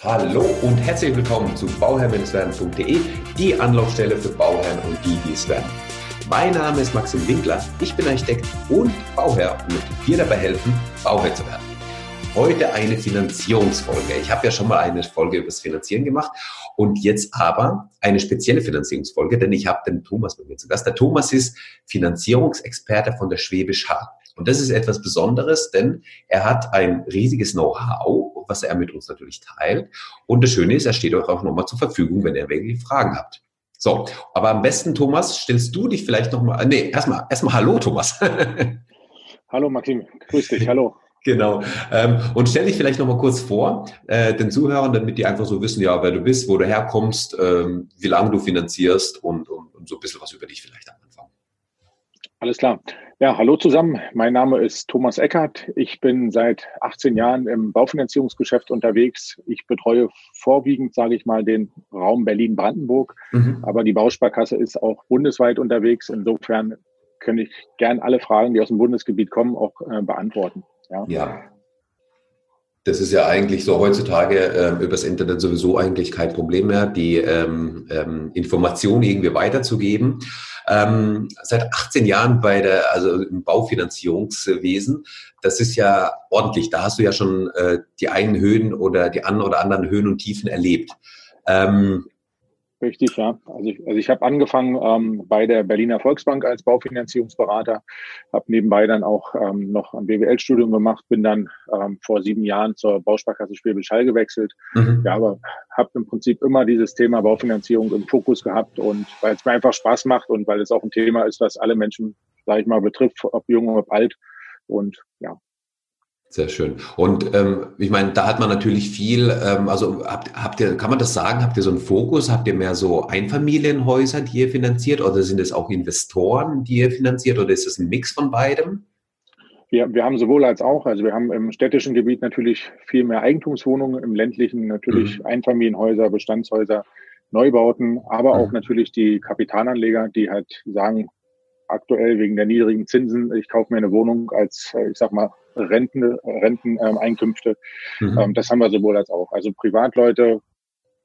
Hallo und herzlich willkommen zu bauherrn-werden.de, die Anlaufstelle für Bauherren und die, die es werden. Mein Name ist Maxim Winkler, ich bin Architekt und Bauherr und möchte dir dabei helfen, Bauherr zu werden. Heute eine Finanzierungsfolge. Ich habe ja schon mal eine Folge über das Finanzieren gemacht und jetzt aber eine spezielle Finanzierungsfolge, denn ich habe den Thomas bei mir zu Gast. Der Thomas ist Finanzierungsexperte von der Schwäbisch Hart. Und das ist etwas Besonderes, denn er hat ein riesiges Know-how, was er mit uns natürlich teilt. Und das Schöne ist, er steht euch auch nochmal zur Verfügung, wenn ihr welche Fragen habt. So, aber am besten, Thomas, stellst du dich vielleicht nochmal, nee, erstmal, erstmal Hallo, Thomas. hallo, Maxim, grüß dich, hallo. Genau. Ähm, und stell dich vielleicht nochmal kurz vor, äh, den Zuhörern, damit die einfach so wissen, ja, wer du bist, wo du herkommst, ähm, wie lange du finanzierst und, und, und so ein bisschen was über dich vielleicht. Alles klar. Ja, hallo zusammen. Mein Name ist Thomas Eckert. Ich bin seit 18 Jahren im Baufinanzierungsgeschäft unterwegs. Ich betreue vorwiegend, sage ich mal, den Raum Berlin-Brandenburg. Mhm. Aber die Bausparkasse ist auch bundesweit unterwegs. Insofern kann ich gern alle Fragen, die aus dem Bundesgebiet kommen, auch äh, beantworten. Ja. ja. Das ist ja eigentlich so heutzutage äh, übers Internet sowieso eigentlich kein Problem mehr, die ähm, ähm, Informationen irgendwie weiterzugeben. Ähm, seit 18 Jahren bei der, also im Baufinanzierungswesen, das ist ja ordentlich. Da hast du ja schon äh, die einen Höhen oder die an oder anderen Höhen und Tiefen erlebt. Ähm, Richtig, ja. Also ich, also ich habe angefangen ähm, bei der Berliner Volksbank als Baufinanzierungsberater, habe nebenbei dann auch ähm, noch ein BWL-Studium gemacht, bin dann ähm, vor sieben Jahren zur Bausparkasse Schwäbisch Hall gewechselt. Mhm. Ja, aber habe im Prinzip immer dieses Thema Baufinanzierung im Fokus gehabt und weil es mir einfach Spaß macht und weil es auch ein Thema ist, was alle Menschen, sage ich mal, betrifft, ob jung, ob alt. Und ja, sehr schön. Und ähm, ich meine, da hat man natürlich viel, ähm, also habt, habt ihr, kann man das sagen, habt ihr so einen Fokus? Habt ihr mehr so Einfamilienhäuser, die ihr finanziert oder sind es auch Investoren, die ihr finanziert oder ist es ein Mix von beidem? Wir, wir haben sowohl als auch, also wir haben im städtischen Gebiet natürlich viel mehr Eigentumswohnungen, im ländlichen natürlich mhm. Einfamilienhäuser, Bestandshäuser, Neubauten, aber mhm. auch natürlich die Kapitalanleger, die halt sagen, aktuell wegen der niedrigen Zinsen, ich kaufe mir eine Wohnung als, äh, ich sag mal, Renten, Renteneinkünfte. Ähm, mhm. Ähm, das haben wir sowohl als auch. Also Privatleute,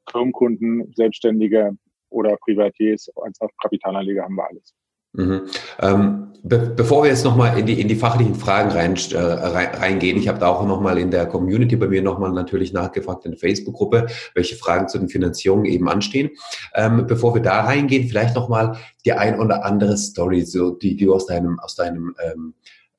Firmenkunden, Selbstständige oder Privatiers als auch Kapitalanleger haben wir alles. Mhm. Ähm, be bevor wir jetzt nochmal in die, in die fachlichen Fragen rein, äh, reingehen, ich habe da auch nochmal in der Community bei mir nochmal natürlich nachgefragt in der Facebook-Gruppe, welche Fragen zu den Finanzierungen eben anstehen. Ähm, bevor wir da reingehen, vielleicht nochmal die ein oder andere Story, so die, die du aus deinem, aus deinem ähm,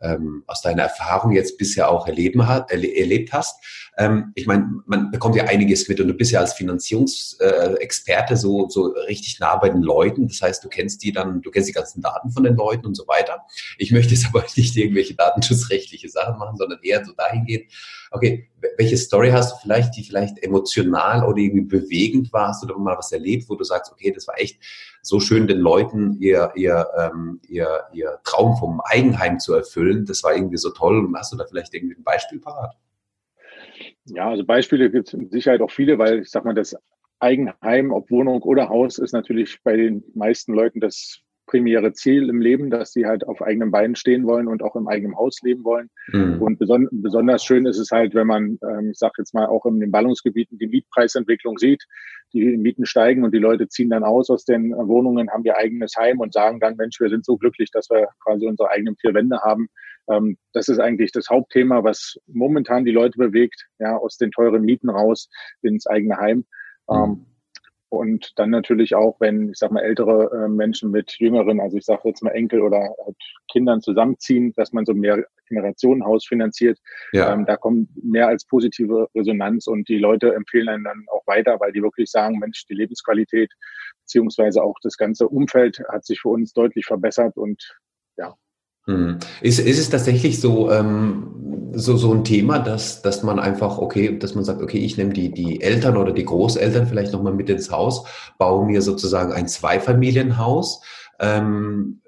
ähm, aus deiner Erfahrung jetzt bisher auch erleben, erle erlebt hast. Ähm, ich meine, man bekommt ja einiges mit und du bist ja als Finanzierungsexperte so, so richtig nah bei den Leuten. Das heißt, du kennst die dann, du kennst die ganzen Daten von den Leuten und so weiter. Ich möchte jetzt aber nicht irgendwelche datenschutzrechtliche Sachen machen, sondern eher so dahingehend, okay, welche Story hast du vielleicht, die vielleicht emotional oder irgendwie bewegend war? Hast du da mal was erlebt, wo du sagst, okay, das war echt so schön, den Leuten ihr, ihr, ähm, ihr, ihr Traum vom Eigenheim zu erfüllen. Das war irgendwie so toll. Und hast du da vielleicht irgendwie ein Beispiel parat? Ja, also Beispiele gibt es mit Sicherheit auch viele, weil ich sag mal, das Eigenheim, ob Wohnung oder Haus, ist natürlich bei den meisten Leuten das primäre Ziel im Leben, dass sie halt auf eigenen Beinen stehen wollen und auch im eigenen Haus leben wollen. Mhm. Und beson besonders schön ist es halt, wenn man, ähm, ich sage jetzt mal, auch in den Ballungsgebieten die Mietpreisentwicklung sieht. Die Mieten steigen und die Leute ziehen dann aus aus den Wohnungen, haben ihr eigenes Heim und sagen dann, Mensch, wir sind so glücklich, dass wir quasi unsere eigenen vier Wände haben. Ähm, das ist eigentlich das Hauptthema, was momentan die Leute bewegt, ja, aus den teuren Mieten raus ins eigene Heim. Mhm. Ähm, und dann natürlich auch, wenn, ich sag mal, ältere äh, Menschen mit jüngeren, also ich sage jetzt mal Enkel oder halt Kindern zusammenziehen, dass man so mehr Generationenhaus finanziert. Ja. Ähm, da kommt mehr als positive Resonanz und die Leute empfehlen einen dann auch weiter, weil die wirklich sagen, Mensch, die Lebensqualität beziehungsweise auch das ganze Umfeld hat sich für uns deutlich verbessert und ja, hm. Ist, ist es tatsächlich so, ähm, so, so ein Thema, dass, dass man einfach, okay, dass man sagt, okay, ich nehme die, die Eltern oder die Großeltern vielleicht nochmal mit ins Haus, baue mir sozusagen ein Zweifamilienhaus, ähm,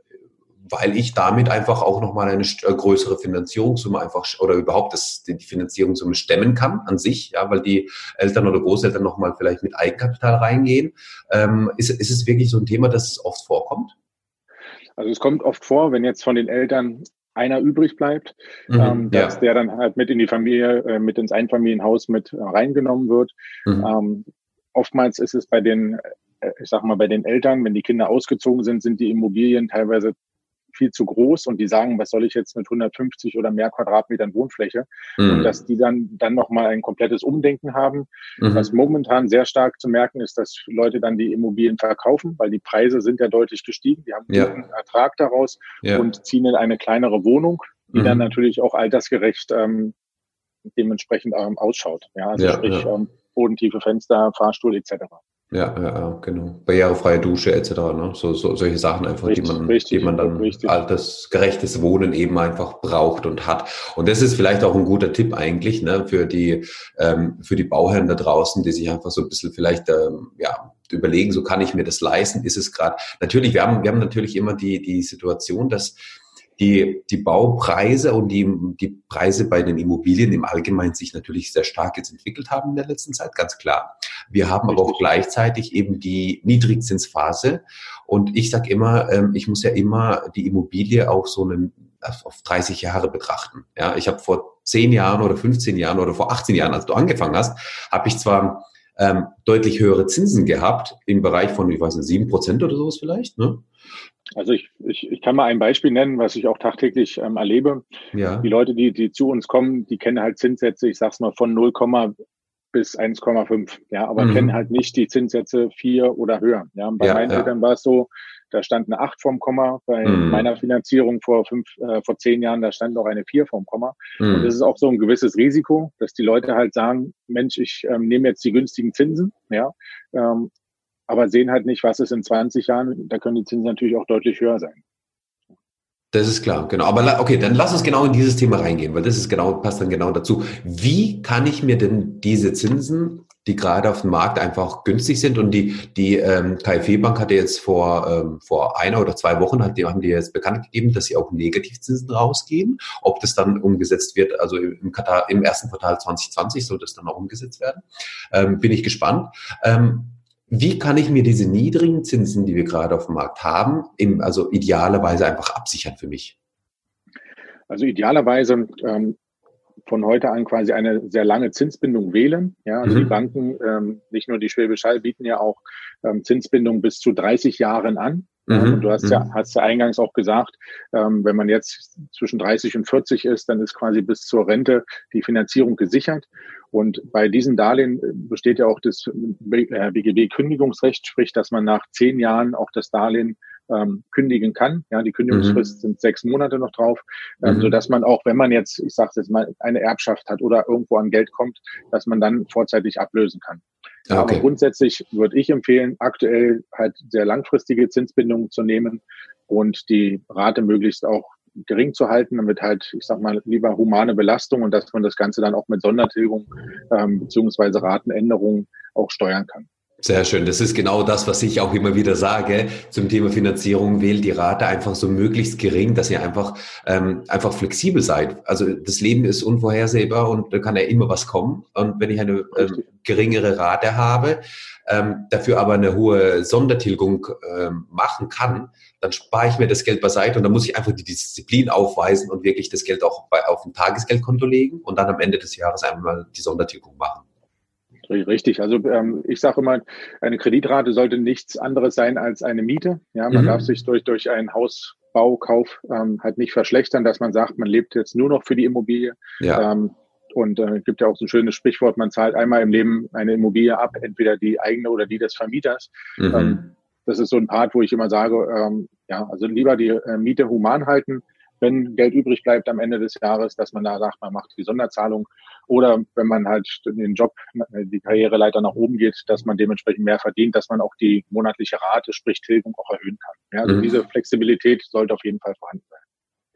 weil ich damit einfach auch nochmal eine äh, größere Finanzierungssumme einfach oder überhaupt das, die Finanzierungssumme stemmen kann an sich, ja, weil die Eltern oder Großeltern nochmal vielleicht mit Eigenkapital reingehen. Ähm, ist, ist es wirklich so ein Thema, dass es oft vorkommt? Also es kommt oft vor, wenn jetzt von den Eltern einer übrig bleibt, mhm, ähm, dass ja. der dann halt mit in die Familie, äh, mit ins Einfamilienhaus mit äh, reingenommen wird. Mhm. Ähm, oftmals ist es bei den, äh, ich sag mal, bei den Eltern, wenn die Kinder ausgezogen sind, sind die Immobilien teilweise viel zu groß und die sagen, was soll ich jetzt mit 150 oder mehr Quadratmetern Wohnfläche? Mhm. Und dass die dann, dann nochmal ein komplettes Umdenken haben. Mhm. Was momentan sehr stark zu merken ist, dass Leute dann die Immobilien verkaufen, weil die Preise sind ja deutlich gestiegen. Die haben ja. guten Ertrag daraus ja. und ziehen in eine kleinere Wohnung, die mhm. dann natürlich auch altersgerecht ähm, dementsprechend ähm, ausschaut. Ja, also ja, sprich ähm, bodentiefe Fenster, Fahrstuhl etc. Ja, ja, ja, genau. Barrierefreie Dusche etc. Ne? So, so, solche Sachen einfach, richtig, die man, richtig, die man dann richtig. altersgerechtes Wohnen eben einfach braucht und hat. Und das ist vielleicht auch ein guter Tipp eigentlich ne, für die ähm, für die Bauherren da draußen, die sich einfach so ein bisschen vielleicht ähm, ja überlegen, so kann ich mir das leisten? Ist es gerade? Natürlich, wir haben wir haben natürlich immer die die Situation, dass die, die Baupreise und die, die Preise bei den Immobilien im Allgemeinen sich natürlich sehr stark jetzt entwickelt haben in der letzten Zeit, ganz klar. Wir haben aber auch gleichzeitig eben die Niedrigzinsphase. Und ich sage immer, ähm, ich muss ja immer die Immobilie auch so einen, auf 30 Jahre betrachten. Ja, ich habe vor 10 Jahren oder 15 Jahren oder vor 18 Jahren, als du angefangen hast, habe ich zwar ähm, deutlich höhere Zinsen gehabt im Bereich von, ich weiß nicht, 7 Prozent oder sowas vielleicht. Ne? Also ich, ich, ich kann mal ein Beispiel nennen, was ich auch tagtäglich ähm, erlebe. Ja. Die Leute, die, die zu uns kommen, die kennen halt Zinssätze, ich sag's mal, von 0, bis 1,5, ja, aber mhm. kennen halt nicht die Zinssätze 4 oder höher. Ja, bei ja, meinen ja. Eltern war es so, da stand eine 8 vorm Komma. Bei mhm. meiner Finanzierung vor fünf, äh, vor zehn Jahren, da stand auch eine 4 vorm Komma. Mhm. Und das ist auch so ein gewisses Risiko, dass die Leute halt sagen, Mensch, ich ähm, nehme jetzt die günstigen Zinsen, ja, ähm, aber sehen halt nicht, was ist in 20 Jahren. Da können die Zinsen natürlich auch deutlich höher sein. Das ist klar, genau. Aber okay, dann lass uns genau in dieses Thema reingehen, weil das ist genau, passt dann genau dazu. Wie kann ich mir denn diese Zinsen, die gerade auf dem Markt einfach günstig sind und die, die ähm, KfW-Bank hatte jetzt vor, ähm, vor einer oder zwei Wochen, hat die, haben die jetzt bekannt gegeben, dass sie auch Negativzinsen rausgeben. Ob das dann umgesetzt wird, also im, Quartal, im ersten Quartal 2020 soll das dann auch umgesetzt werden, ähm, bin ich gespannt. Ähm, wie kann ich mir diese niedrigen Zinsen, die wir gerade auf dem Markt haben, im, also idealerweise einfach absichern für mich? Also idealerweise ähm, von heute an quasi eine sehr lange Zinsbindung wählen. Ja, also mhm. die Banken, ähm, nicht nur die Schwäbisch Hall, bieten ja auch ähm, Zinsbindung bis zu 30 Jahren an. Mhm. Und du hast ja, mhm. hast ja eingangs auch gesagt, ähm, wenn man jetzt zwischen 30 und 40 ist, dann ist quasi bis zur Rente die Finanzierung gesichert. Und bei diesen Darlehen äh, besteht ja auch das BGB-Kündigungsrecht, äh, sprich, dass man nach zehn Jahren auch das Darlehen ähm, kündigen kann. Ja, die Kündigungsfrist mhm. sind sechs Monate noch drauf, ähm, mhm. so dass man auch, wenn man jetzt, ich sage jetzt mal, eine Erbschaft hat oder irgendwo an Geld kommt, dass man dann vorzeitig ablösen kann. Ah, okay. Aber grundsätzlich würde ich empfehlen, aktuell halt sehr langfristige Zinsbindungen zu nehmen und die Rate möglichst auch gering zu halten, damit halt, ich sag mal, lieber humane Belastung und dass man das Ganze dann auch mit Sondertilgung ähm, beziehungsweise Ratenänderungen auch steuern kann. Sehr schön. Das ist genau das, was ich auch immer wieder sage zum Thema Finanzierung. Wählt die Rate einfach so möglichst gering, dass ihr einfach, ähm, einfach flexibel seid. Also das Leben ist unvorhersehbar und da kann ja immer was kommen. Und wenn ich eine ähm, geringere Rate habe, ähm, dafür aber eine hohe Sondertilgung ähm, machen kann, dann spare ich mir das Geld beiseite und dann muss ich einfach die Disziplin aufweisen und wirklich das Geld auch bei, auf ein Tagesgeldkonto legen und dann am Ende des Jahres einmal die Sondertilgung machen. Richtig. Also ähm, ich sage immer, eine Kreditrate sollte nichts anderes sein als eine Miete. Ja, man mhm. darf sich durch, durch einen Hausbaukauf ähm, halt nicht verschlechtern, dass man sagt, man lebt jetzt nur noch für die Immobilie. Ja. Ähm, und äh, gibt ja auch so ein schönes Sprichwort, man zahlt einmal im Leben eine Immobilie ab, entweder die eigene oder die des Vermieters. Mhm. Ähm, das ist so ein Part, wo ich immer sage, ähm, ja, also lieber die äh, Miete human halten, wenn Geld übrig bleibt am Ende des Jahres, dass man da sagt, man macht die Sonderzahlung oder wenn man halt den Job, die Karriereleiter nach oben geht, dass man dementsprechend mehr verdient, dass man auch die monatliche Rate, sprich Tilgung, auch erhöhen kann. Ja, also mhm. diese Flexibilität sollte auf jeden Fall vorhanden sein.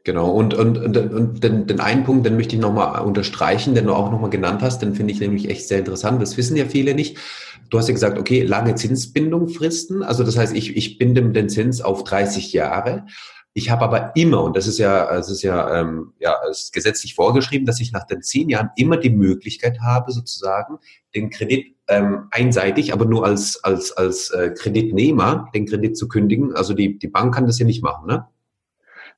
Genau, und, und, und, und den, den einen Punkt, den möchte ich nochmal unterstreichen, den du auch nochmal genannt hast, den finde ich nämlich echt sehr interessant. Das wissen ja viele nicht. Du hast ja gesagt, okay, lange Zinsbindung fristen. Also das heißt, ich, ich binde den Zins auf 30 Jahre. Ich habe aber immer, und das ist ja, das ist ja, ähm, ja ist gesetzlich vorgeschrieben, dass ich nach den zehn Jahren immer die Möglichkeit habe, sozusagen den Kredit ähm, einseitig, aber nur als als als äh, Kreditnehmer den Kredit zu kündigen. Also die die Bank kann das ja nicht machen, ne?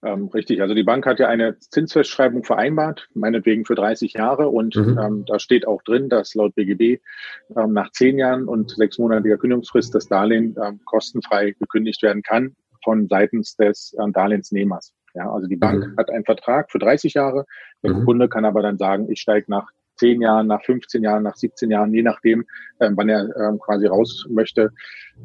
Ähm, richtig, also die Bank hat ja eine Zinsfestschreibung vereinbart, meinetwegen für 30 Jahre und mhm. ähm, da steht auch drin, dass laut BGB ähm, nach zehn Jahren und sechsmonatiger Kündigungsfrist das Darlehen ähm, kostenfrei gekündigt werden kann von seitens des ähm, Darlehensnehmers. Ja, also die Bank mhm. hat einen Vertrag für 30 Jahre. Der mhm. Kunde kann aber dann sagen, ich steige nach 10 Jahren, nach 15 Jahren, nach 17 Jahren, je nachdem, ähm, wann er ähm, quasi raus möchte,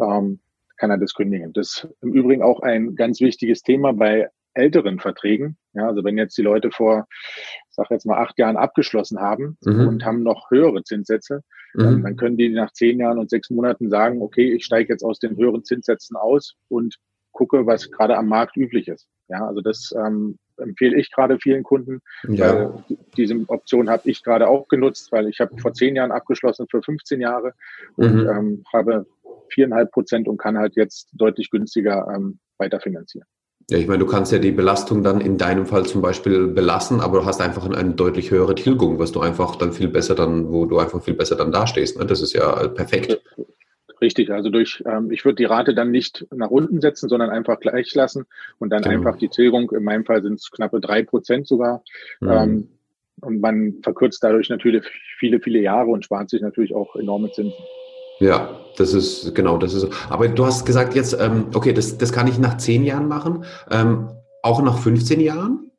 ähm, kann er das kündigen. Das ist im Übrigen auch ein ganz wichtiges Thema bei älteren Verträgen. Ja, also wenn jetzt die Leute vor, ich sag jetzt mal acht Jahren abgeschlossen haben mhm. und haben noch höhere Zinssätze, mhm. dann können die nach zehn Jahren und sechs Monaten sagen, okay, ich steige jetzt aus den höheren Zinssätzen aus und gucke, was gerade am Markt üblich ist. Ja, also das ähm, empfehle ich gerade vielen Kunden. Ja. Weil diese Option habe ich gerade auch genutzt, weil ich habe vor zehn Jahren abgeschlossen für 15 Jahre und mhm. ähm, habe viereinhalb Prozent und kann halt jetzt deutlich günstiger ähm, weiterfinanzieren. Ja, ich meine, du kannst ja die Belastung dann in deinem Fall zum Beispiel belassen, aber du hast einfach eine, deutlich höhere Tilgung, was du einfach dann viel besser dann, wo du einfach viel besser dann dastehst. Ne? Das ist ja perfekt. Richtig, also durch, ähm, ich würde die Rate dann nicht nach unten setzen, sondern einfach gleich lassen und dann genau. einfach die Tilgung, in meinem Fall sind es knappe drei Prozent sogar. Mhm. Ähm, und man verkürzt dadurch natürlich viele, viele Jahre und spart sich natürlich auch enorme Zinsen. Ja, das ist genau, das ist so. Aber du hast gesagt jetzt, ähm, okay, das, das kann ich nach zehn Jahren machen, ähm, auch nach 15 Jahren?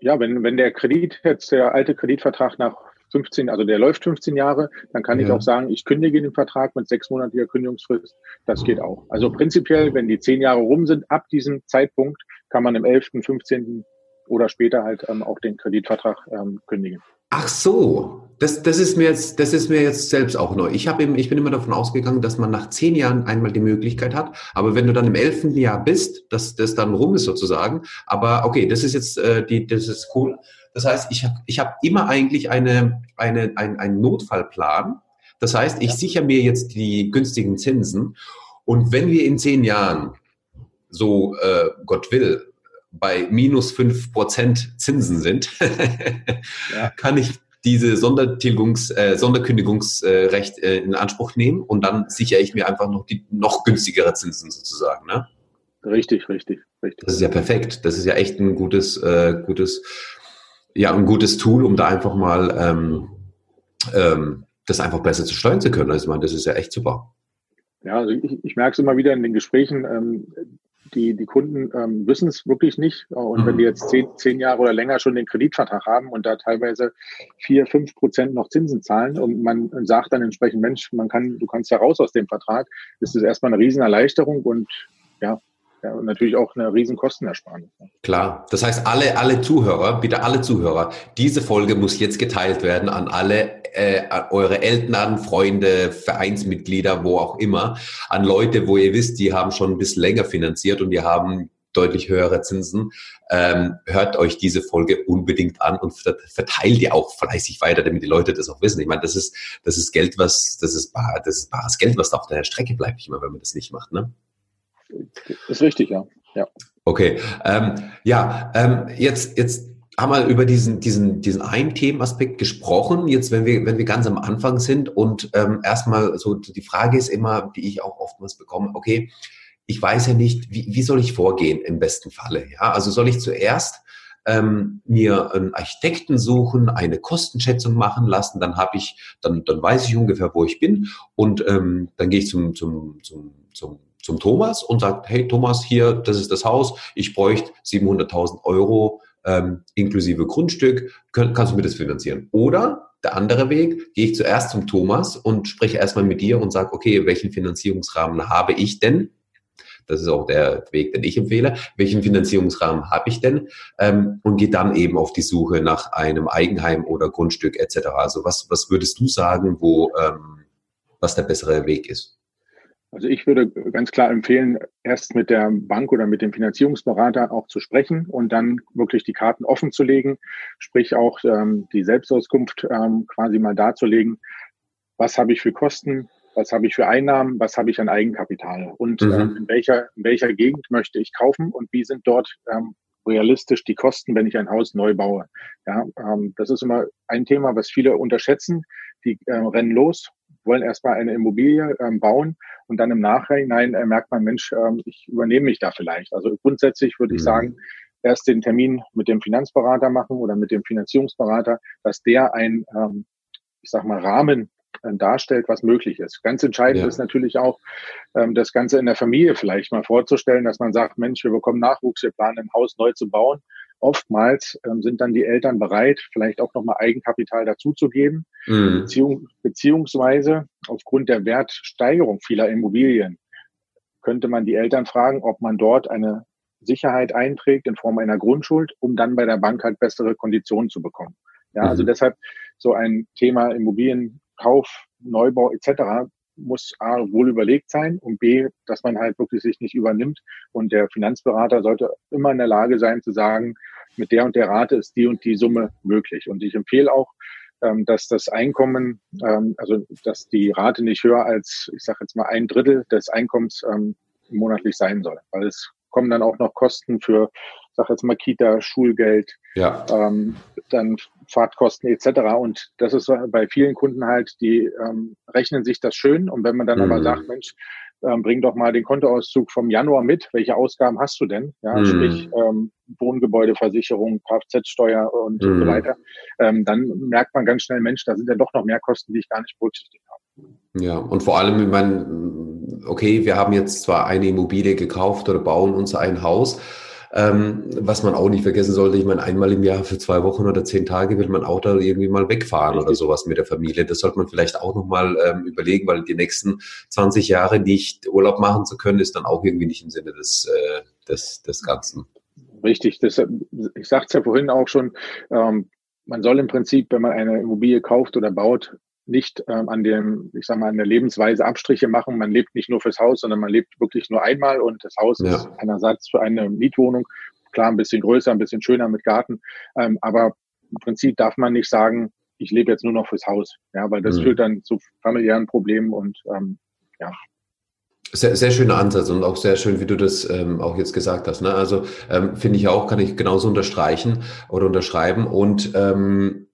Ja, wenn, wenn der Kredit jetzt der alte Kreditvertrag nach 15, also der läuft 15 Jahre, dann kann ja. ich auch sagen, ich kündige den Vertrag mit sechsmonatiger Kündigungsfrist. Das geht auch. Also prinzipiell, wenn die zehn Jahre rum sind, ab diesem Zeitpunkt kann man im 11., 15. oder später halt ähm, auch den Kreditvertrag ähm, kündigen. Ach so, das, das, ist mir jetzt, das ist mir jetzt selbst auch neu. Ich, habe ich bin immer davon ausgegangen, dass man nach zehn Jahren einmal die Möglichkeit hat. Aber wenn du dann im elften Jahr bist, dass das dann rum ist sozusagen. Aber okay, das ist jetzt äh, die, das ist cool. Das heißt, ich habe ich hab immer eigentlich eine, eine, ein, einen Notfallplan. Das heißt, ich ja. sichere mir jetzt die günstigen Zinsen. Und wenn wir in zehn Jahren, so äh, Gott will, bei minus fünf Prozent Zinsen sind, ja. kann ich diese Sondertilgungs, äh, Sonderkündigungsrecht äh, in Anspruch nehmen und dann sichere ich mir einfach noch die noch günstigere Zinsen sozusagen. Ne? Richtig, richtig, richtig. Das ist ja perfekt. Das ist ja echt ein gutes, äh, gutes, ja, ein gutes Tool, um da einfach mal ähm, ähm, das einfach besser zu steuern zu können. Also ich meine, das ist ja echt super. Ja, also ich, ich merke es immer wieder in den Gesprächen. Ähm, die, die Kunden ähm, wissen es wirklich nicht. Und wenn die jetzt zehn, zehn Jahre oder länger schon den Kreditvertrag haben und da teilweise vier, fünf Prozent noch Zinsen zahlen und man sagt dann entsprechend, Mensch, man kann, du kannst ja raus aus dem Vertrag, ist das erstmal eine Riesenerleichterung und ja, ja, und natürlich auch eine riesen Kostenersparnis. Klar. Das heißt, alle, alle Zuhörer, bitte alle Zuhörer, diese Folge muss jetzt geteilt werden an alle äh, eure Eltern, Freunde, Vereinsmitglieder, wo auch immer, an Leute, wo ihr wisst, die haben schon ein bisschen länger finanziert und die haben deutlich höhere Zinsen. Ähm, hört euch diese Folge unbedingt an und verteilt die auch fleißig weiter, damit die Leute das auch wissen. Ich meine, das ist, das ist Geld, was, das ist, bar, das ist bares Geld, was da auf der Strecke bleibt, ich meine, wenn man das nicht macht, ne? Ist richtig, ja. ja. Okay. Ähm, ja, ähm, jetzt, jetzt haben wir über diesen, diesen, diesen einen Themenaspekt gesprochen. Jetzt, wenn wir, wenn wir ganz am Anfang sind und ähm, erstmal so die Frage ist immer, die ich auch oftmals bekomme, okay, ich weiß ja nicht, wie, wie soll ich vorgehen im besten Falle? Ja, also soll ich zuerst ähm, mir einen Architekten suchen, eine Kostenschätzung machen lassen, dann habe ich, dann, dann weiß ich ungefähr, wo ich bin und ähm, dann gehe ich zum, zum, zum, zum zum Thomas und sagt, hey Thomas, hier, das ist das Haus, ich bräuchte 700.000 Euro ähm, inklusive Grundstück, Kön kannst du mir das finanzieren? Oder der andere Weg, gehe ich zuerst zum Thomas und spreche erstmal mit dir und sage, okay, welchen Finanzierungsrahmen habe ich denn? Das ist auch der Weg, den ich empfehle. Welchen Finanzierungsrahmen habe ich denn? Ähm, und gehe dann eben auf die Suche nach einem Eigenheim oder Grundstück etc. Also was, was würdest du sagen, wo ähm, was der bessere Weg ist? Also ich würde ganz klar empfehlen, erst mit der Bank oder mit dem Finanzierungsberater auch zu sprechen und dann wirklich die Karten offen zu legen, sprich auch ähm, die Selbstauskunft ähm, quasi mal darzulegen, was habe ich für Kosten, was habe ich für Einnahmen, was habe ich an Eigenkapital und mhm. ähm, in, welcher, in welcher Gegend möchte ich kaufen und wie sind dort ähm, realistisch die Kosten, wenn ich ein Haus neu baue. Ja, ähm, das ist immer ein Thema, was viele unterschätzen. Die äh, rennen los, wollen erstmal eine Immobilie ähm, bauen und dann im Nachhinein äh, merkt man, Mensch, ähm, ich übernehme mich da vielleicht. Also grundsätzlich würde ich mhm. sagen, erst den Termin mit dem Finanzberater machen oder mit dem Finanzierungsberater, dass der ein, ähm, ich sag mal, Rahmen äh, darstellt, was möglich ist. Ganz entscheidend ja. ist natürlich auch, ähm, das Ganze in der Familie vielleicht mal vorzustellen, dass man sagt, Mensch, wir bekommen Nachwuchs, wir planen ein Haus neu zu bauen. Oftmals ähm, sind dann die Eltern bereit, vielleicht auch nochmal Eigenkapital dazuzugeben, mhm. Beziehung, beziehungsweise aufgrund der Wertsteigerung vieler Immobilien könnte man die Eltern fragen, ob man dort eine Sicherheit einträgt in Form einer Grundschuld, um dann bei der Bank halt bessere Konditionen zu bekommen. Ja, also mhm. deshalb so ein Thema Immobilienkauf, Neubau etc. muss A wohl überlegt sein und B, dass man halt wirklich sich nicht übernimmt. Und der Finanzberater sollte immer in der Lage sein zu sagen, mit der und der Rate ist die und die Summe möglich. Und ich empfehle auch, ähm, dass das Einkommen, ähm, also dass die Rate nicht höher als, ich sage jetzt mal, ein Drittel des Einkommens ähm, monatlich sein soll. Weil es kommen dann auch noch Kosten für, sag jetzt mal Kita, Schulgeld, ja. ähm, dann Fahrtkosten etc. Und das ist bei vielen Kunden halt, die ähm, rechnen sich das schön. Und wenn man dann mhm. aber sagt, Mensch, ähm, bring doch mal den Kontoauszug vom Januar mit. Welche Ausgaben hast du denn? Ja, mhm. sprich ähm, Wohngebäudeversicherung, Kfz-Steuer und, mhm. so weiter. Ähm, dann merkt man ganz schnell, Mensch, da sind ja doch noch mehr Kosten, die ich gar nicht berücksichtigt habe. Ja, und vor allem, ich meine, okay, wir haben jetzt zwar eine Immobilie gekauft oder bauen uns ein Haus, ähm, was man auch nicht vergessen sollte, ich meine, einmal im Jahr für zwei Wochen oder zehn Tage will man auch da irgendwie mal wegfahren Richtig. oder sowas mit der Familie. Das sollte man vielleicht auch nochmal ähm, überlegen, weil die nächsten 20 Jahre nicht Urlaub machen zu können, ist dann auch irgendwie nicht im Sinne des, äh, des, des Ganzen. Richtig, das, ich sagte es ja vorhin auch schon, ähm, man soll im Prinzip, wenn man eine Immobilie kauft oder baut, nicht ähm, an dem, ich sag mal, an der Lebensweise Abstriche machen. Man lebt nicht nur fürs Haus, sondern man lebt wirklich nur einmal und das Haus ja. ist ein Ersatz für eine Mietwohnung. Klar, ein bisschen größer, ein bisschen schöner mit Garten. Ähm, aber im Prinzip darf man nicht sagen, ich lebe jetzt nur noch fürs Haus. Ja, weil das mhm. führt dann zu familiären Problemen und ähm, ja, sehr, sehr schöner Ansatz und auch sehr schön, wie du das ähm, auch jetzt gesagt hast. Ne? Also ähm, finde ich auch, kann ich genauso unterstreichen oder unterschreiben. Und ähm,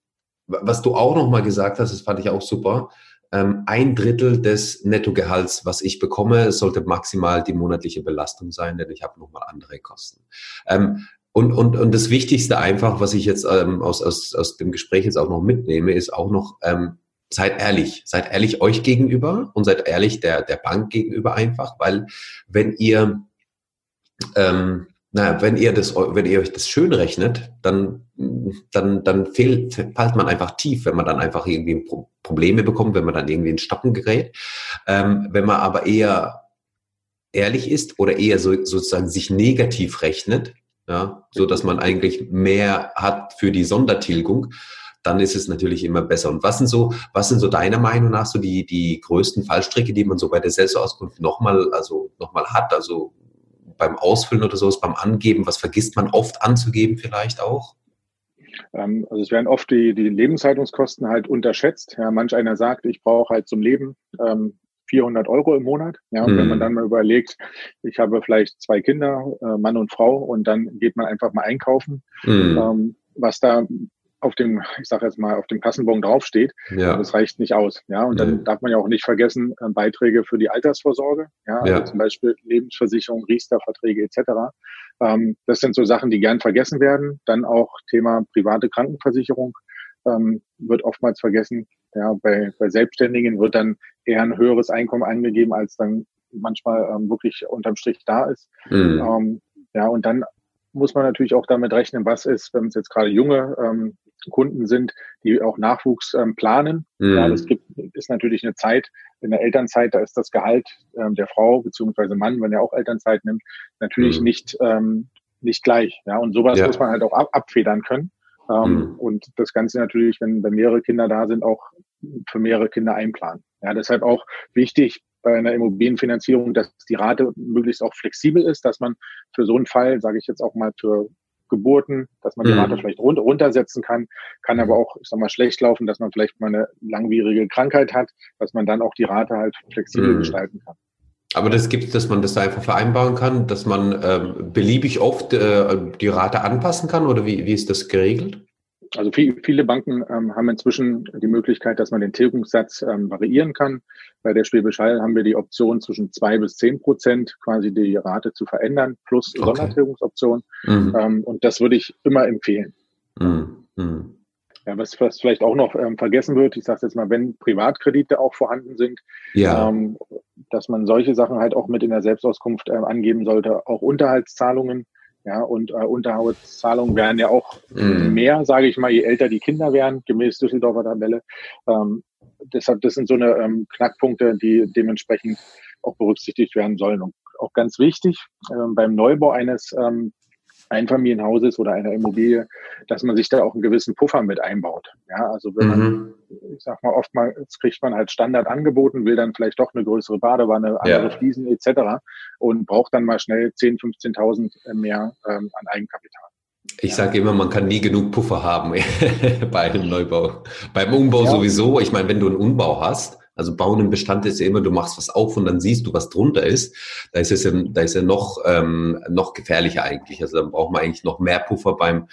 was du auch nochmal gesagt hast, das fand ich auch super. Ähm, ein Drittel des Nettogehalts, was ich bekomme, sollte maximal die monatliche Belastung sein, denn ich habe nochmal andere Kosten. Ähm, und, und, und das Wichtigste einfach, was ich jetzt ähm, aus, aus, aus dem Gespräch jetzt auch noch mitnehme, ist auch noch, seid ehrlich. Seid ehrlich euch gegenüber und seid ehrlich der, der Bank gegenüber einfach, weil wenn ihr ähm, naja, wenn ihr das, wenn ihr euch das schön rechnet, dann, dann, dann fehlt, fällt man einfach tief, wenn man dann einfach irgendwie Probleme bekommt, wenn man dann irgendwie in Stocken gerät. Ähm, wenn man aber eher ehrlich ist oder eher so, sozusagen sich negativ rechnet, ja, so dass man eigentlich mehr hat für die Sondertilgung, dann ist es natürlich immer besser. Und was sind so, was sind so deiner Meinung nach so die, die größten Fallstricke, die man so bei der Selbstauskunft nochmal, also nochmal hat? Also beim Ausfüllen oder sowas, beim Angeben? Was vergisst man oft anzugeben vielleicht auch? Ähm, also es werden oft die, die Lebenshaltungskosten halt unterschätzt. Ja, manch einer sagt, ich brauche halt zum Leben ähm, 400 Euro im Monat. Ja, und mhm. wenn man dann mal überlegt, ich habe vielleicht zwei Kinder, äh, Mann und Frau, und dann geht man einfach mal einkaufen, mhm. ähm, was da auf dem, ich sage jetzt mal, auf dem Kassenbon draufsteht. Ja. Das reicht nicht aus. Ja, und dann ja. darf man ja auch nicht vergessen, äh, Beiträge für die Altersvorsorge, ja, also ja. zum Beispiel Lebensversicherung, Riester-Verträge etc. Ähm, das sind so Sachen, die gern vergessen werden. Dann auch Thema private Krankenversicherung ähm, wird oftmals vergessen. Ja, bei, bei Selbstständigen wird dann eher ein höheres Einkommen angegeben, als dann manchmal ähm, wirklich unterm Strich da ist. Mhm. Ähm, ja, und dann muss man natürlich auch damit rechnen, was ist, wenn es jetzt gerade junge ähm, Kunden sind, die auch Nachwuchs ähm, planen. Mhm. Ja, das gibt, ist natürlich eine Zeit, in der Elternzeit, da ist das Gehalt ähm, der Frau beziehungsweise Mann, wenn er auch Elternzeit nimmt, natürlich mhm. nicht, ähm, nicht gleich. Ja, und sowas ja. muss man halt auch ab, abfedern können. Ähm, mhm. Und das Ganze natürlich, wenn, wenn mehrere Kinder da sind, auch für mehrere Kinder einplanen. Ja, deshalb auch wichtig bei einer Immobilienfinanzierung, dass die Rate möglichst auch flexibel ist, dass man für so einen Fall, sage ich jetzt auch mal für Geburten, dass man die Rate mhm. vielleicht run runtersetzen kann, kann aber auch, ich sag mal, schlecht laufen, dass man vielleicht mal eine langwierige Krankheit hat, dass man dann auch die Rate halt flexibel mhm. gestalten kann. Aber das gibt es, dass man das da einfach vereinbaren kann, dass man ähm, beliebig oft äh, die Rate anpassen kann oder wie, wie ist das geregelt? Also viel, viele Banken ähm, haben inzwischen die Möglichkeit, dass man den Tilgungssatz ähm, variieren kann. Bei der Schwäbisch Hall haben wir die Option zwischen zwei bis zehn Prozent quasi die Rate zu verändern plus okay. Sondertilgungsoption. Mhm. Ähm, und das würde ich immer empfehlen. Mhm. Mhm. Ja, was, was vielleicht auch noch ähm, vergessen wird, ich sage jetzt mal, wenn Privatkredite auch vorhanden sind, ja. ähm, dass man solche Sachen halt auch mit in der Selbstauskunft äh, angeben sollte, auch Unterhaltszahlungen. Ja, und äh, Unterhaltszahlungen werden ja auch mm. mehr, sage ich mal, je älter die Kinder werden, gemäß Düsseldorfer Tabelle. Ähm, deshalb, das sind so eine ähm, Knackpunkte, die dementsprechend auch berücksichtigt werden sollen. Und auch ganz wichtig, ähm, beim Neubau eines ähm, Einfamilienhauses oder einer Immobilie, dass man sich da auch einen gewissen Puffer mit einbaut. Ja, also wenn man, mhm. ich sag mal, oftmals kriegt man halt Standard angeboten, will dann vielleicht doch eine größere Badewanne, andere ja. Fliesen etc. und braucht dann mal schnell 10.000, 15.000 mehr ähm, an Eigenkapital. Ich ja. sage immer, man kann nie genug Puffer haben bei einem Neubau. Beim Umbau ja. sowieso. Ich meine, wenn du einen Umbau hast, also bauen im Bestand ist ja immer, du machst was auf und dann siehst du, was drunter ist. Da ist es ja, da ist ja noch, ähm, noch gefährlicher eigentlich. Also dann braucht man eigentlich noch mehr Puffer beim,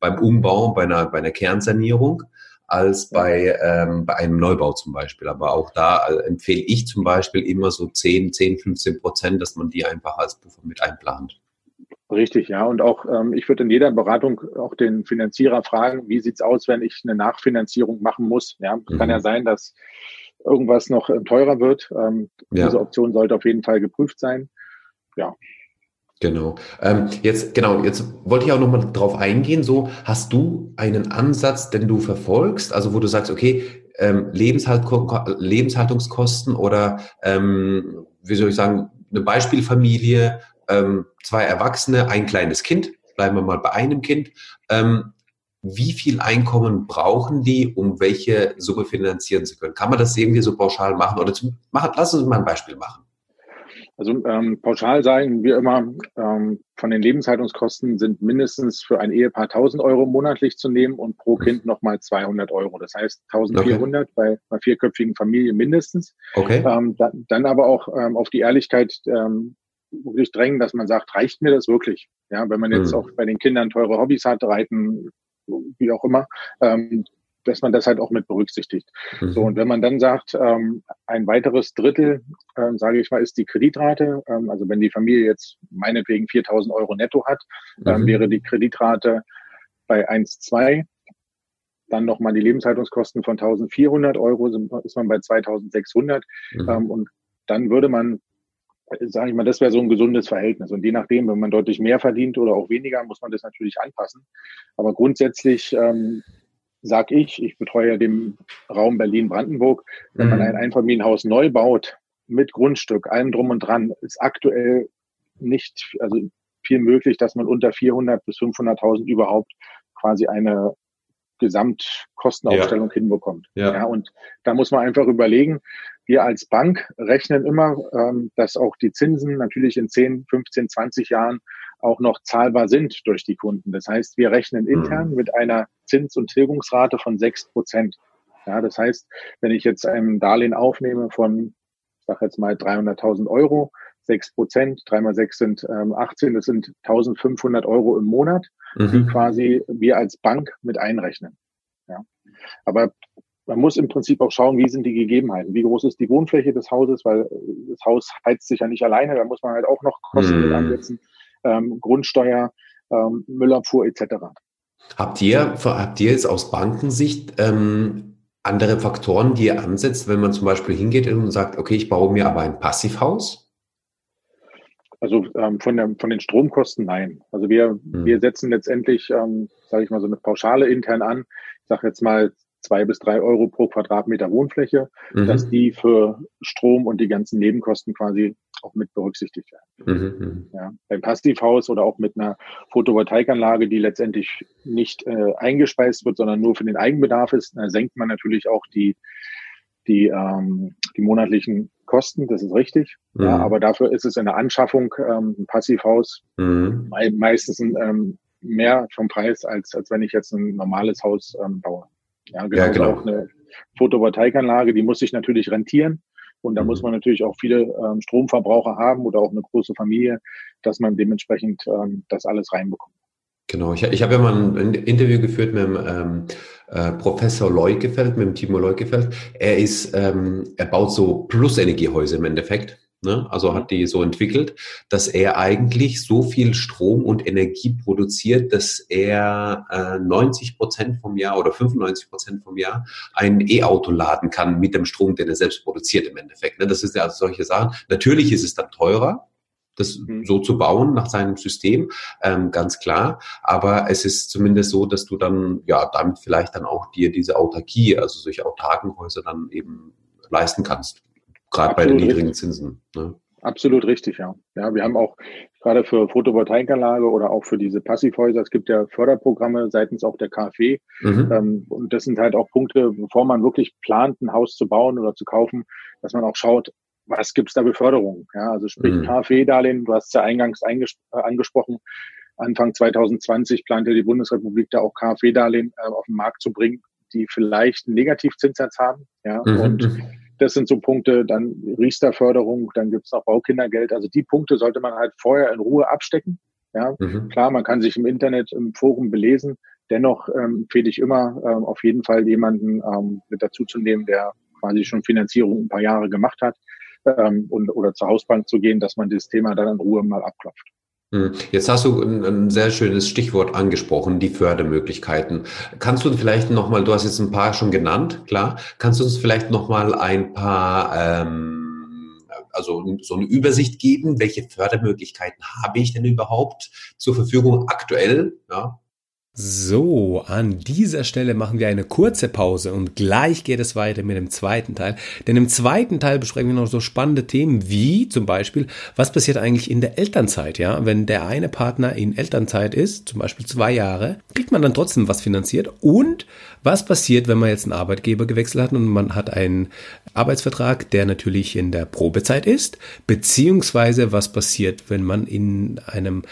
beim Umbau, bei einer, bei einer Kernsanierung als bei, ähm, bei einem Neubau zum Beispiel. Aber auch da äh, empfehle ich zum Beispiel immer so 10, 10, 15 Prozent, dass man die einfach als Puffer mit einplant. Richtig, ja. Und auch ähm, ich würde in jeder Beratung auch den Finanzierer fragen, wie sieht's aus, wenn ich eine Nachfinanzierung machen muss. Ja, mhm. kann ja sein, dass irgendwas noch äh, teurer wird. Ähm, ja. Diese Option sollte auf jeden Fall geprüft sein. Ja. Genau. Ähm, jetzt, genau, jetzt wollte ich auch nochmal drauf eingehen. So, hast du einen Ansatz, den du verfolgst, also wo du sagst, okay, ähm, Lebenshalt Lebenshaltungskosten oder ähm, wie soll ich sagen, eine Beispielfamilie, ähm, zwei Erwachsene, ein kleines Kind, bleiben wir mal bei einem Kind. Ähm, wie viel Einkommen brauchen die, um welche Summe finanzieren zu können? Kann man das irgendwie so pauschal machen? Oder zum, machen, lass uns mal ein Beispiel machen. Also ähm, pauschal sagen wir immer, ähm, von den Lebenshaltungskosten sind mindestens für ein Ehepaar 1000 Euro monatlich zu nehmen und pro Kind nochmal 200 Euro. Das heißt 1400 okay. bei einer vierköpfigen Familie mindestens. Okay. Ähm, da, dann aber auch ähm, auf die Ehrlichkeit ähm, wirklich drängen, dass man sagt, reicht mir das wirklich? Ja, wenn man jetzt hm. auch bei den Kindern teure Hobbys hat, Reiten, wie auch immer, ähm, dass man das halt auch mit berücksichtigt. Mhm. So, und wenn man dann sagt, ähm, ein weiteres Drittel, ähm, sage ich mal, ist die Kreditrate. Ähm, also wenn die Familie jetzt meinetwegen 4000 Euro netto hat, ähm, mhm. wäre die Kreditrate bei 1,2. Dann nochmal die Lebenshaltungskosten von 1400 Euro, ist man bei 2600. Mhm. Ähm, und dann würde man sage ich mal, das wäre so ein gesundes Verhältnis. Und je nachdem, wenn man deutlich mehr verdient oder auch weniger, muss man das natürlich anpassen. Aber grundsätzlich ähm, sage ich, ich betreue den Raum Berlin-Brandenburg, wenn mhm. man ein Einfamilienhaus neu baut, mit Grundstück, allem drum und dran, ist aktuell nicht, also viel möglich, dass man unter 400 bis 500.000 überhaupt quasi eine Gesamtkostenaufstellung ja. hinbekommt. Ja. ja. Und da muss man einfach überlegen, wir als Bank rechnen immer, ähm, dass auch die Zinsen natürlich in 10, 15, 20 Jahren auch noch zahlbar sind durch die Kunden. Das heißt, wir rechnen intern mhm. mit einer Zins- und Tilgungsrate von 6 Prozent. Ja, das heißt, wenn ich jetzt ein Darlehen aufnehme von, ich sage jetzt mal 300.000 Euro, 6 Prozent, 3 mal 6 sind ähm, 18, das sind 1500 Euro im Monat, mhm. die quasi wir als Bank mit einrechnen. Ja. Aber man muss im Prinzip auch schauen, wie sind die Gegebenheiten, wie groß ist die Wohnfläche des Hauses, weil das Haus heizt sich ja nicht alleine, da muss man halt auch noch Kosten mit ansetzen, ähm, Grundsteuer, ähm, Müllabfuhr etc. Habt ihr, habt ihr jetzt aus Bankensicht ähm, andere Faktoren, die ihr ansetzt, wenn man zum Beispiel hingeht und sagt, okay, ich baue mir aber ein Passivhaus? Also ähm, von, der, von den Stromkosten nein. Also wir, hm. wir setzen letztendlich, ähm, sage ich mal, so eine Pauschale intern an. Ich sage jetzt mal zwei bis drei Euro pro Quadratmeter Wohnfläche, mhm. dass die für Strom und die ganzen Nebenkosten quasi auch mit berücksichtigt werden. Mhm. mhm. Ja, beim Passivhaus oder auch mit einer Photovoltaikanlage, die letztendlich nicht äh, eingespeist wird, sondern nur für den Eigenbedarf ist, senkt man natürlich auch die, die, ähm, die monatlichen Kosten, das ist richtig. Mhm. Ja, aber dafür ist es in der Anschaffung ähm, ein Passivhaus mhm. meistens ähm, mehr vom Preis, als, als wenn ich jetzt ein normales Haus ähm, baue. Ja, genau. Ja, genau. Auch eine Photovoltaikanlage, die muss sich natürlich rentieren. Und da mhm. muss man natürlich auch viele ähm, Stromverbraucher haben oder auch eine große Familie, dass man dementsprechend ähm, das alles reinbekommt. Genau, ich, ich habe ja mal ein Interview geführt mit dem ähm, äh, Professor Leukefeld, mit dem Timo Leukefeld. Er ist, ähm, er baut so Plus-Energiehäuser im Endeffekt. Ne? Also hat die so entwickelt, dass er eigentlich so viel Strom und Energie produziert, dass er äh, 90 Prozent vom Jahr oder 95 Prozent vom Jahr ein E-Auto laden kann mit dem Strom, den er selbst produziert im Endeffekt. Ne? Das ist ja also solche Sachen. Natürlich ist es dann teurer, das mhm. so zu bauen nach seinem System, ähm, ganz klar. Aber es ist zumindest so, dass du dann ja damit vielleicht dann auch dir diese Autarkie, also solche autarken Häuser dann eben leisten kannst, gerade bei den niedrigen richtig. Zinsen. Ne? Absolut richtig, ja. Ja, wir haben auch gerade für Photovoltaikanlage oder auch für diese Passivhäuser, es gibt ja Förderprogramme seitens auch der KfW. Mhm. Ähm, und das sind halt auch Punkte, bevor man wirklich plant, ein Haus zu bauen oder zu kaufen, dass man auch schaut, was gibt's da Beförderung? Ja, also sprich mhm. KfW-Darlehen, du hast es ja eingangs äh, angesprochen. Anfang 2020 plante die Bundesrepublik da auch KfW-Darlehen äh, auf den Markt zu bringen, die vielleicht einen Negativzinssatz haben. Ja, mhm. und das sind so Punkte, dann Riester-Förderung, dann gibt's noch Baukindergeld. Also die Punkte sollte man halt vorher in Ruhe abstecken. Ja, mhm. klar, man kann sich im Internet, im Forum belesen. Dennoch ähm, empfehle ich immer, ähm, auf jeden Fall jemanden ähm, mit dazu zu nehmen, der quasi schon Finanzierung ein paar Jahre gemacht hat, ähm, und, oder zur Hausbank zu gehen, dass man das Thema dann in Ruhe mal abklopft. Hm. Jetzt hast du ein, ein, sehr schönes Stichwort angesprochen, die Fördermöglichkeiten. Kannst du vielleicht nochmal, du hast jetzt ein paar schon genannt, klar, kannst du uns vielleicht nochmal ein paar, ähm, also so eine Übersicht geben, welche Fördermöglichkeiten habe ich denn überhaupt zur Verfügung aktuell? Ja, so, an dieser Stelle machen wir eine kurze Pause und gleich geht es weiter mit dem zweiten Teil. Denn im zweiten Teil besprechen wir noch so spannende Themen wie zum Beispiel, was passiert eigentlich in der Elternzeit, ja? Wenn der eine Partner in Elternzeit ist, zum Beispiel zwei Jahre, kriegt man dann trotzdem was finanziert und was passiert, wenn man jetzt einen Arbeitgeber gewechselt hat und man hat einen Arbeitsvertrag, der natürlich in der Probezeit ist, beziehungsweise was passiert, wenn man in einem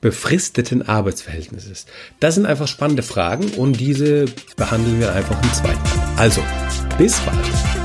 befristeten Arbeitsverhältnisses? Das sind einfach spannende Fragen und diese behandeln wir einfach im zweiten. Also, bis bald.